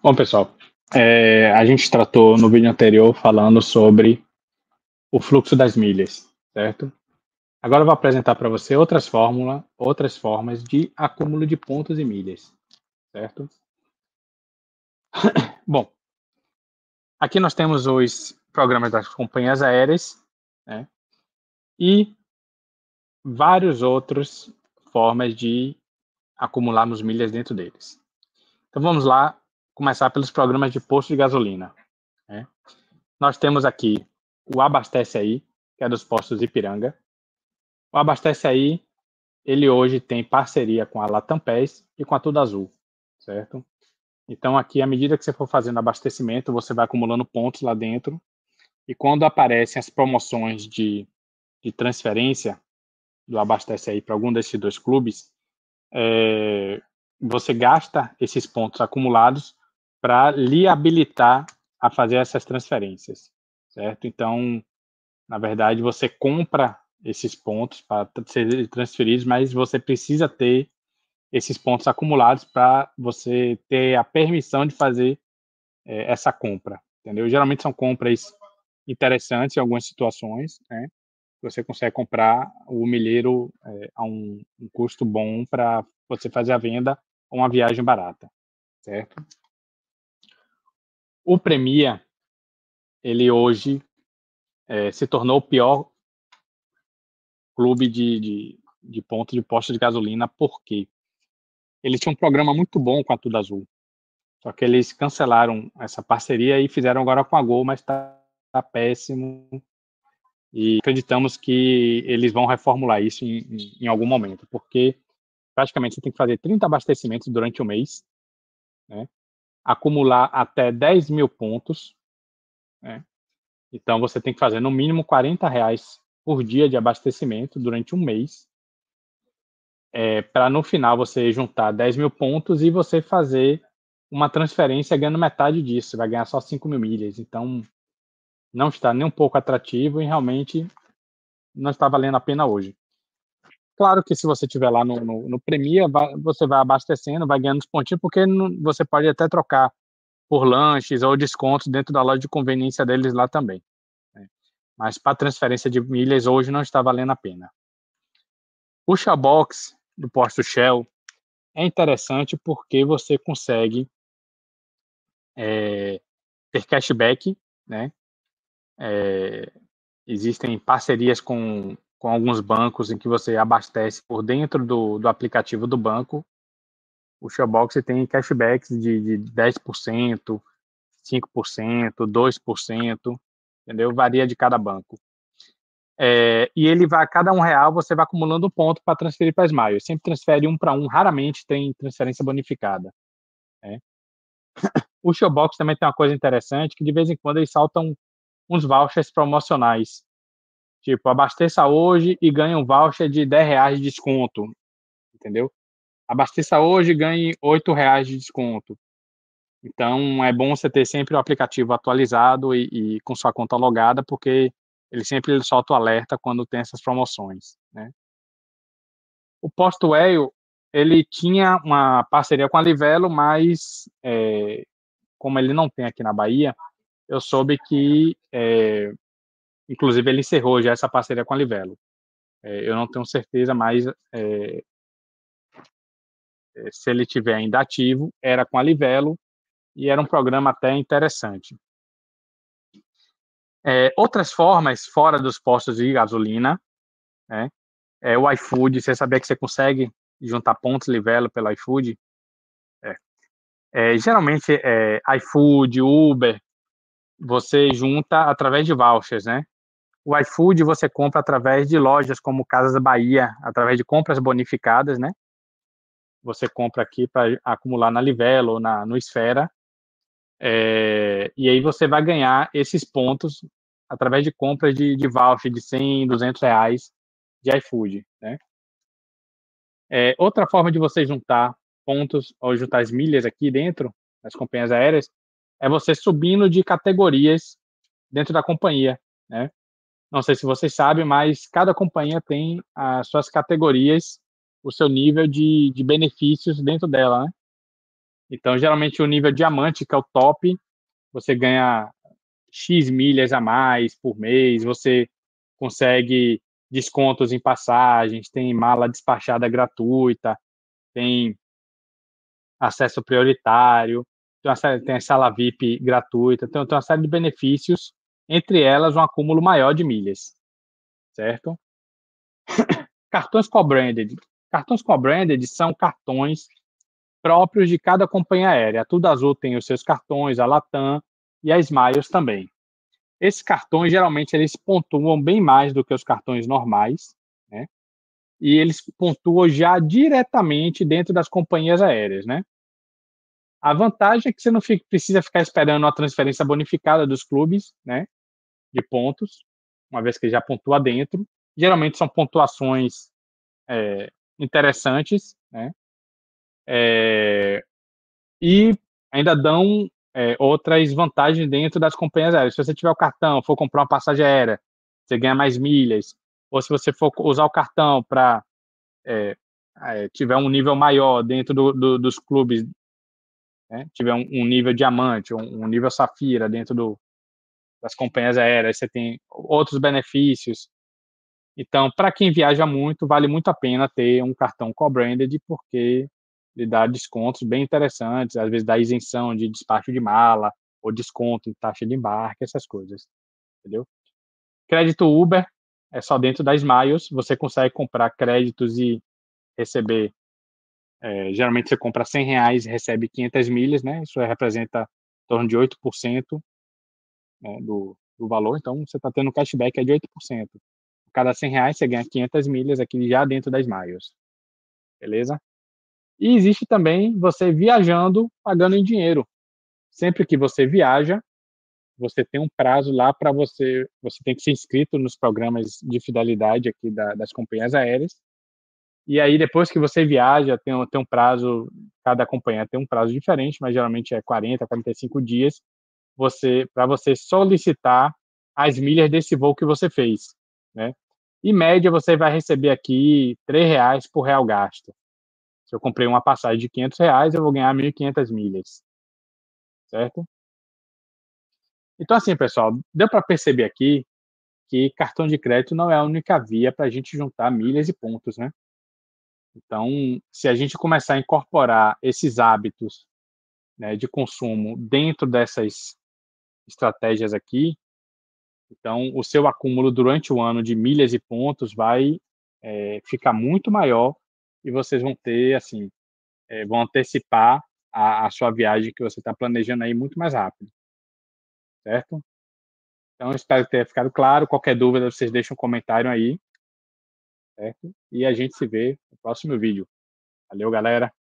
Bom, pessoal, é, a gente tratou no vídeo anterior falando sobre o fluxo das milhas, certo? Agora eu vou apresentar para você outras fórmulas, outras formas de acúmulo de pontos e milhas, certo? Bom, aqui nós temos os programas das companhias aéreas, né? E vários outros formas de acumularmos milhas dentro deles. Então vamos lá começar pelos programas de posto de gasolina. Né? Nós temos aqui o Abastece Aí, que é dos postos Ipiranga. O Abastece Aí, ele hoje tem parceria com a Latam PES e com a Tudo Azul, certo? Então aqui, à medida que você for fazendo abastecimento, você vai acumulando pontos lá dentro e quando aparecem as promoções de, de transferência do Abastece Aí para algum desses dois clubes, é, você gasta esses pontos acumulados para lhe habilitar a fazer essas transferências, certo? Então, na verdade, você compra esses pontos para serem transferidos, mas você precisa ter esses pontos acumulados para você ter a permissão de fazer é, essa compra, entendeu? Geralmente são compras interessantes em algumas situações, né? Você consegue comprar o milheiro é, a um, um custo bom para você fazer a venda ou uma viagem barata, certo? O Premia, ele hoje é, se tornou o pior clube de, de, de pontos de posto de gasolina, porque eles tinham um programa muito bom com a Tudo Azul. Só que eles cancelaram essa parceria e fizeram agora com a Gol, mas está tá péssimo. E acreditamos que eles vão reformular isso em, em, algum momento, porque praticamente você tem que fazer 30 abastecimentos durante o mês, né? Acumular até 10 mil pontos. Né? Então, você tem que fazer no mínimo 40 reais por dia de abastecimento durante um mês, é, para no final você juntar 10 mil pontos e você fazer uma transferência ganhando metade disso, vai ganhar só 5 mil milhas. Então, não está nem um pouco atrativo e realmente não está valendo a pena hoje. Claro que se você estiver lá no, no, no Premia, vai, você vai abastecendo, vai ganhando os pontinhos, porque não, você pode até trocar por lanches ou descontos dentro da loja de conveniência deles lá também. Né? Mas para transferência de milhas hoje não está valendo a pena. O Shellbox do posto Shell é interessante porque você consegue é, ter cashback, né? É, existem parcerias com com alguns bancos em que você abastece por dentro do, do aplicativo do banco. O Showbox tem cashbacks de, de 10%, 5%, 2%, entendeu? Varia de cada banco. É, e ele vai, a cada um real, você vai acumulando um ponto para transferir para Smile. Sempre transfere um para um, raramente tem transferência bonificada. Né? O Showbox também tem uma coisa interessante, que de vez em quando eles saltam uns vouchers promocionais. Tipo, abasteça hoje e ganhe um voucher de 10 reais de desconto. Entendeu? Abasteça hoje e ganhe 8 reais de desconto. Então, é bom você ter sempre o aplicativo atualizado e, e com sua conta logada, porque ele sempre solta o alerta quando tem essas promoções, né? O Posto Whale, ele tinha uma parceria com a Livelo, mas é, como ele não tem aqui na Bahia, eu soube que é, Inclusive, ele encerrou já essa parceria com a Livelo. É, eu não tenho certeza, mas é, é, se ele tiver ainda ativo, era com a Livelo e era um programa até interessante. É, outras formas, fora dos postos de gasolina, né, é o iFood, você sabia que você consegue juntar pontos Livelo pelo iFood? É. É, geralmente, é, iFood, Uber, você junta através de vouchers, né? O iFood você compra através de lojas como Casas Bahia, através de compras bonificadas, né? Você compra aqui para acumular na Livelo ou na, no Esfera. É, e aí você vai ganhar esses pontos através de compras de, de voucher de 100, 200 reais de iFood, né? É, outra forma de você juntar pontos ou juntar as milhas aqui dentro das companhias aéreas é você subindo de categorias dentro da companhia, né? Não sei se vocês sabem, mas cada companhia tem as suas categorias, o seu nível de, de benefícios dentro dela, né? Então, geralmente, o nível diamante, que é o top, você ganha X milhas a mais por mês, você consegue descontos em passagens, tem mala despachada gratuita, tem acesso prioritário, tem, uma, tem a sala VIP gratuita, tem, tem uma série de benefícios, entre elas um acúmulo maior de milhas, certo? cartões co-branded. Cartões co-branded são cartões próprios de cada companhia aérea. A Tudo Azul tem os seus cartões, a Latam e a Smiles também. Esses cartões, geralmente, eles pontuam bem mais do que os cartões normais, né? E eles pontuam já diretamente dentro das companhias aéreas, né? A vantagem é que você não fica, precisa ficar esperando a transferência bonificada dos clubes, né? De pontos, uma vez que já pontua dentro. Geralmente são pontuações é, interessantes, né? É, e ainda dão é, outras vantagens dentro das companhias aéreas. Se você tiver o cartão, for comprar uma passagem aérea, você ganha mais milhas. Ou se você for usar o cartão para é, é, tiver um nível maior dentro do, do, dos clubes, né? tiver um, um, nível diamante, um, um nível safira dentro do, das companhias aéreas, você tem outros benefícios. Então, para quem viaja muito, vale muito a pena ter um cartão co-branded, porque ele dá descontos bem interessantes, às vezes dá isenção de despacho de mala, ou desconto em taxa de embarque, essas coisas, entendeu? Crédito Uber é só dentro da Smiles, você consegue comprar créditos e receber, é, geralmente você compra 100 reais e recebe 500 milhas, né? Isso representa em torno de 8% né, do, do valor, então você está tendo um cashback é de 8%. Cada 100 reais você ganha 500 milhas aqui já dentro da Smiles, beleza? E existe também você viajando pagando em dinheiro. Sempre que você viaja, você tem um prazo lá para você, você tem que ser inscrito nos programas de fidelidade aqui da, das companhias aéreas. E aí, depois que você viaja, tem, tem um prazo, cada companhia tem um prazo diferente, mas geralmente é 40, 45 dias, você para você solicitar as milhas desse voo que você fez, né? Em média, você vai receber aqui R$ reais por real gasto. Se eu comprei uma passagem de 500 reais, eu vou ganhar 1.500 milhas. Certo? Então, assim, pessoal, deu para perceber aqui que cartão de crédito não é a única via para a gente juntar milhas e pontos, né? Então, se a gente começar a incorporar esses hábitos né, de consumo dentro dessas estratégias aqui, então o seu acúmulo durante o ano de milhas e pontos vai é, ficar muito maior e vocês vão ter, assim, é, vão antecipar a, a, sua viagem que você está planejando aí muito mais rápido. Certo? Então, espero que tenha ficado claro. Qualquer dúvida, vocês deixam um comentário aí. Certo? E a gente se vê no próximo vídeo. Valeu, galera!